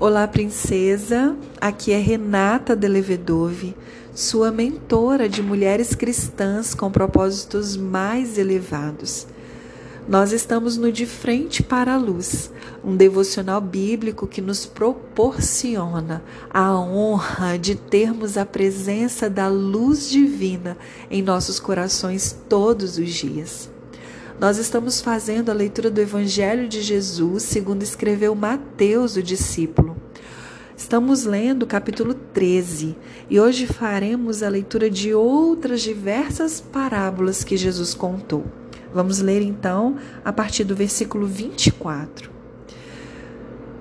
Olá, princesa. Aqui é Renata Delevedove, sua mentora de mulheres cristãs com propósitos mais elevados. Nós estamos no De Frente para a Luz, um devocional bíblico que nos proporciona a honra de termos a presença da luz divina em nossos corações todos os dias. Nós estamos fazendo a leitura do Evangelho de Jesus, segundo escreveu Mateus, o discípulo. Estamos lendo o capítulo 13 e hoje faremos a leitura de outras diversas parábolas que Jesus contou. Vamos ler então a partir do versículo 24.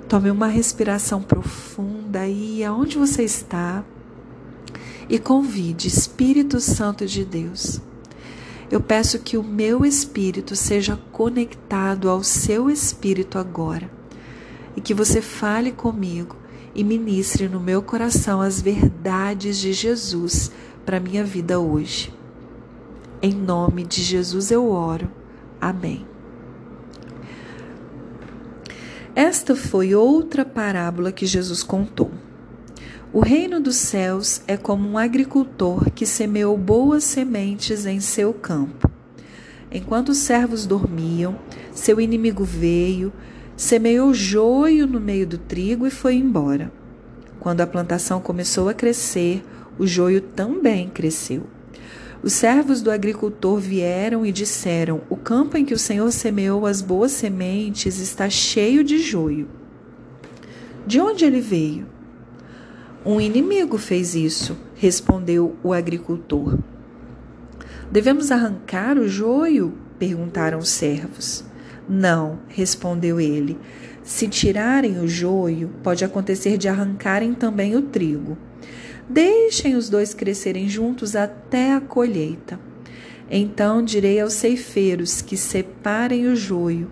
Tome uma respiração profunda aí, aonde você está, e convide Espírito Santo de Deus eu peço que o meu espírito seja conectado ao seu espírito agora e que você fale comigo e ministre no meu coração as verdades de Jesus para a minha vida hoje. Em nome de Jesus eu oro. Amém. Esta foi outra parábola que Jesus contou. O reino dos céus é como um agricultor que semeou boas sementes em seu campo. Enquanto os servos dormiam, seu inimigo veio, semeou joio no meio do trigo e foi embora. Quando a plantação começou a crescer, o joio também cresceu. Os servos do agricultor vieram e disseram: O campo em que o Senhor semeou as boas sementes está cheio de joio. De onde ele veio? Um inimigo fez isso, respondeu o agricultor. Devemos arrancar o joio? perguntaram os servos. Não, respondeu ele. Se tirarem o joio, pode acontecer de arrancarem também o trigo. Deixem os dois crescerem juntos até a colheita. Então direi aos ceifeiros que separem o joio,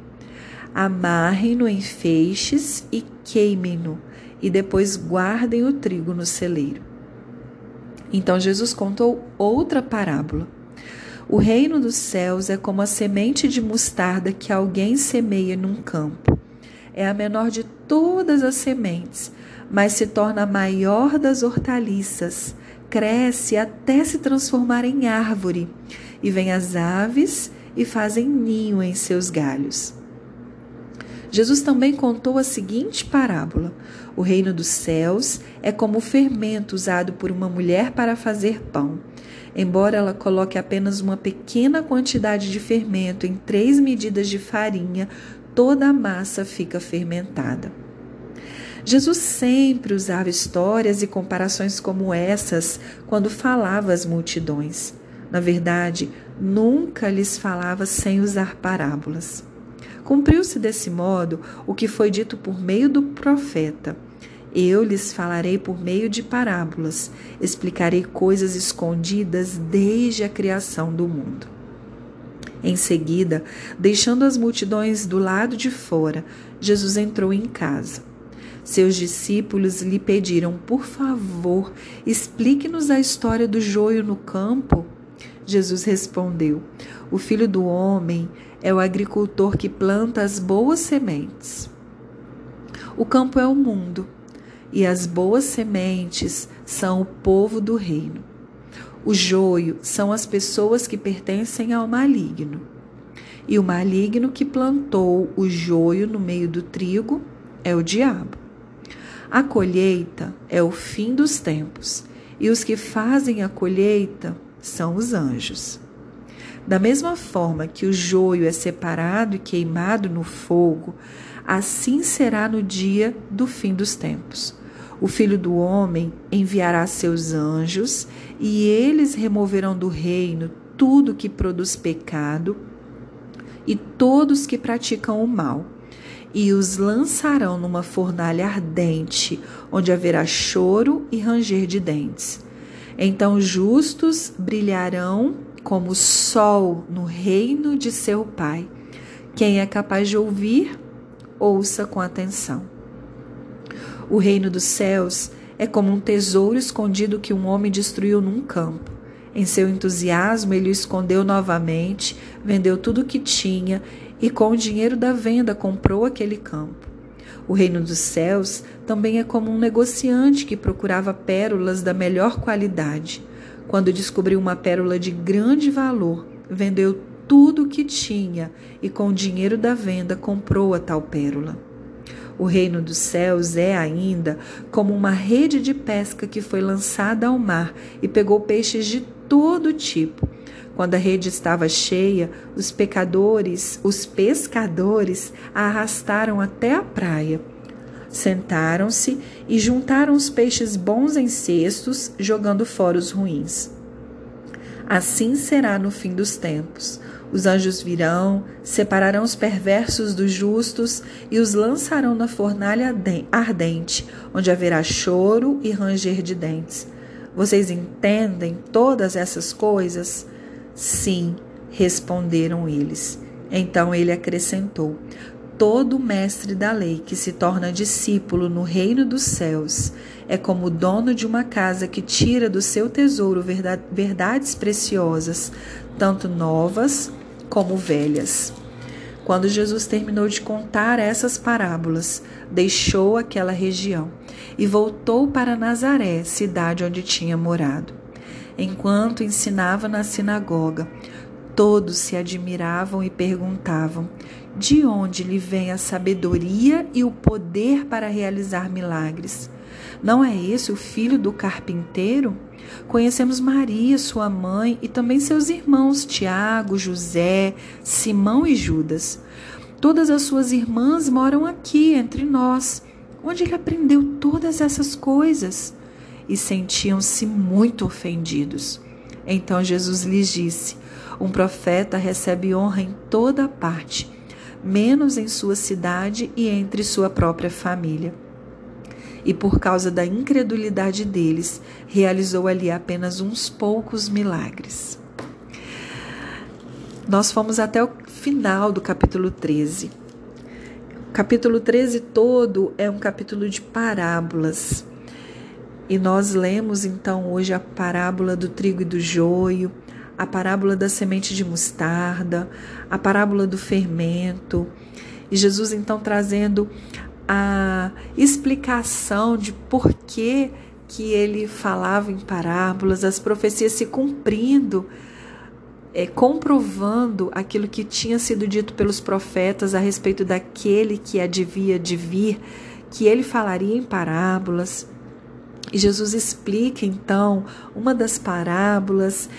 amarrem-no em feixes e queimem-no e depois guardem o trigo no celeiro. Então Jesus contou outra parábola. O reino dos céus é como a semente de mostarda que alguém semeia num campo. É a menor de todas as sementes, mas se torna a maior das hortaliças, cresce até se transformar em árvore, e vêm as aves e fazem ninho em seus galhos. Jesus também contou a seguinte parábola: O reino dos céus é como o fermento usado por uma mulher para fazer pão. Embora ela coloque apenas uma pequena quantidade de fermento em três medidas de farinha, toda a massa fica fermentada. Jesus sempre usava histórias e comparações como essas quando falava às multidões. Na verdade, nunca lhes falava sem usar parábolas. Cumpriu-se desse modo o que foi dito por meio do profeta. Eu lhes falarei por meio de parábolas, explicarei coisas escondidas desde a criação do mundo. Em seguida, deixando as multidões do lado de fora, Jesus entrou em casa. Seus discípulos lhe pediram: Por favor, explique-nos a história do joio no campo. Jesus respondeu: O filho do homem é o agricultor que planta as boas sementes. O campo é o mundo e as boas sementes são o povo do reino. O joio são as pessoas que pertencem ao maligno. E o maligno que plantou o joio no meio do trigo é o diabo. A colheita é o fim dos tempos, e os que fazem a colheita são os anjos. Da mesma forma que o joio é separado e queimado no fogo, assim será no dia do fim dos tempos. O filho do homem enviará seus anjos, e eles removerão do reino tudo que produz pecado e todos que praticam o mal, e os lançarão numa fornalha ardente, onde haverá choro e ranger de dentes. Então justos brilharão como o sol no reino de seu Pai. Quem é capaz de ouvir, ouça com atenção. O reino dos céus é como um tesouro escondido que um homem destruiu num campo. Em seu entusiasmo, ele o escondeu novamente, vendeu tudo o que tinha e, com o dinheiro da venda, comprou aquele campo. O reino dos céus também é como um negociante que procurava pérolas da melhor qualidade. Quando descobriu uma pérola de grande valor, vendeu tudo o que tinha e com o dinheiro da venda comprou a tal pérola. O reino dos céus é ainda como uma rede de pesca que foi lançada ao mar e pegou peixes de todo tipo. Quando a rede estava cheia, os pecadores, os pescadores, a arrastaram até a praia. Sentaram-se e juntaram os peixes bons em cestos, jogando fora os ruins. Assim será no fim dos tempos. Os anjos virão, separarão os perversos dos justos e os lançarão na fornalha ardente, onde haverá choro e ranger de dentes. Vocês entendem todas essas coisas? Sim, responderam eles. Então ele acrescentou: Todo mestre da lei que se torna discípulo no reino dos céus é como o dono de uma casa que tira do seu tesouro verdades preciosas, tanto novas como velhas. Quando Jesus terminou de contar essas parábolas, deixou aquela região e voltou para Nazaré, cidade onde tinha morado. Enquanto ensinava na sinagoga, todos se admiravam e perguntavam: de onde lhe vem a sabedoria e o poder para realizar milagres? Não é esse o filho do carpinteiro? Conhecemos Maria, sua mãe, e também seus irmãos Tiago, José, Simão e Judas. Todas as suas irmãs moram aqui entre nós. Onde ele aprendeu todas essas coisas? E sentiam-se muito ofendidos. Então Jesus lhes disse: Um profeta recebe honra em toda parte, menos em sua cidade e entre sua própria família e por causa da incredulidade deles, realizou ali apenas uns poucos milagres. Nós fomos até o final do capítulo 13. O capítulo 13 todo é um capítulo de parábolas. E nós lemos então hoje a parábola do trigo e do joio, a parábola da semente de mostarda, a parábola do fermento. E Jesus então trazendo a explicação de por que, que ele falava em parábolas, as profecias se cumprindo, é, comprovando aquilo que tinha sido dito pelos profetas a respeito daquele que havia de vir, que ele falaria em parábolas. E Jesus explica então uma das parábolas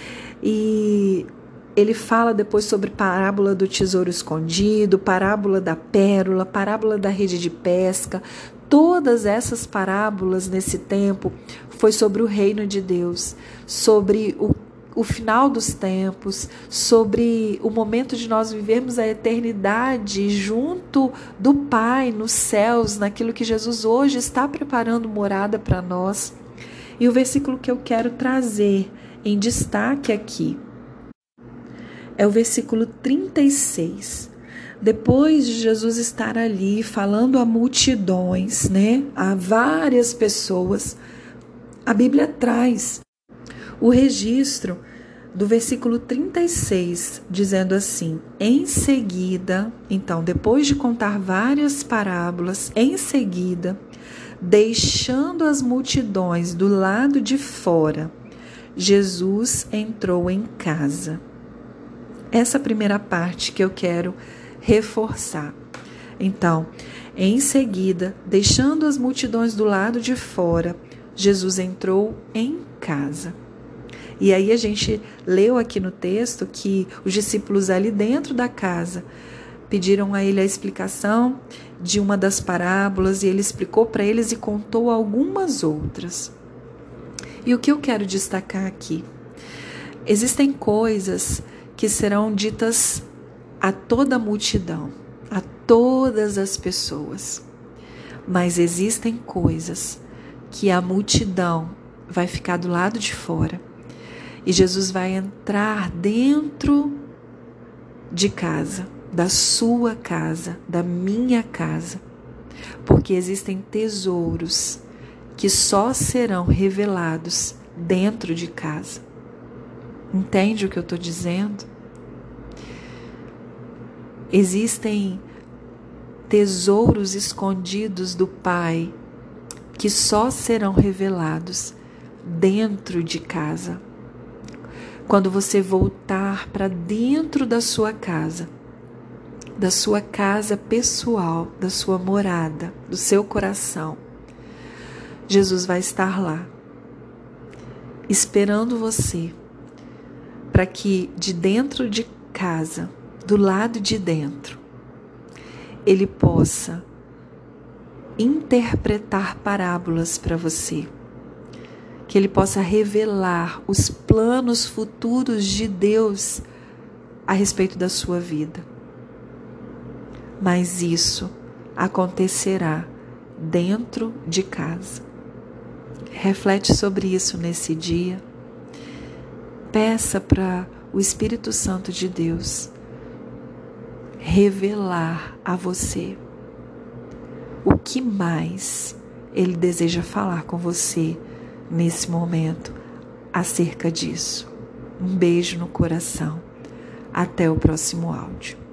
e ele fala depois sobre parábola do tesouro escondido, parábola da pérola, parábola da rede de pesca. Todas essas parábolas nesse tempo foi sobre o reino de Deus, sobre o, o final dos tempos, sobre o momento de nós vivermos a eternidade junto do Pai nos céus, naquilo que Jesus hoje está preparando morada para nós. E o versículo que eu quero trazer em destaque aqui é o versículo 36. Depois de Jesus estar ali falando a multidões, né, a várias pessoas, a Bíblia traz o registro do versículo 36, dizendo assim: Em seguida, então, depois de contar várias parábolas, em seguida, deixando as multidões do lado de fora, Jesus entrou em casa essa primeira parte que eu quero reforçar. Então, em seguida, deixando as multidões do lado de fora, Jesus entrou em casa. E aí a gente leu aqui no texto que os discípulos ali dentro da casa pediram a ele a explicação de uma das parábolas e ele explicou para eles e contou algumas outras. E o que eu quero destacar aqui? Existem coisas que serão ditas a toda a multidão, a todas as pessoas. Mas existem coisas que a multidão vai ficar do lado de fora e Jesus vai entrar dentro de casa, da sua casa, da minha casa, porque existem tesouros que só serão revelados dentro de casa. Entende o que eu estou dizendo? Existem tesouros escondidos do Pai que só serão revelados dentro de casa. Quando você voltar para dentro da sua casa, da sua casa pessoal, da sua morada, do seu coração, Jesus vai estar lá, esperando você, para que de dentro de casa, do lado de dentro, ele possa interpretar parábolas para você, que ele possa revelar os planos futuros de Deus a respeito da sua vida. Mas isso acontecerá dentro de casa. Reflete sobre isso nesse dia. Peça para o Espírito Santo de Deus revelar a você o que mais ele deseja falar com você nesse momento acerca disso. Um beijo no coração. Até o próximo áudio.